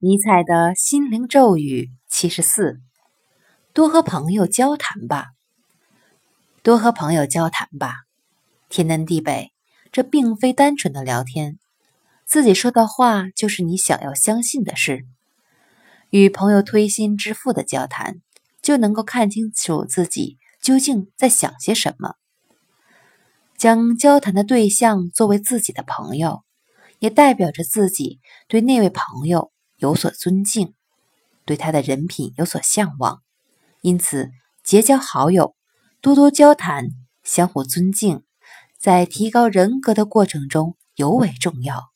尼采的心灵咒语七十四：多和朋友交谈吧，多和朋友交谈吧。天南地北，这并非单纯的聊天，自己说的话就是你想要相信的事。与朋友推心置腹的交谈，就能够看清楚自己究竟在想些什么。将交谈的对象作为自己的朋友，也代表着自己对那位朋友。有所尊敬，对他的人品有所向往，因此结交好友，多多交谈，相互尊敬，在提高人格的过程中尤为重要。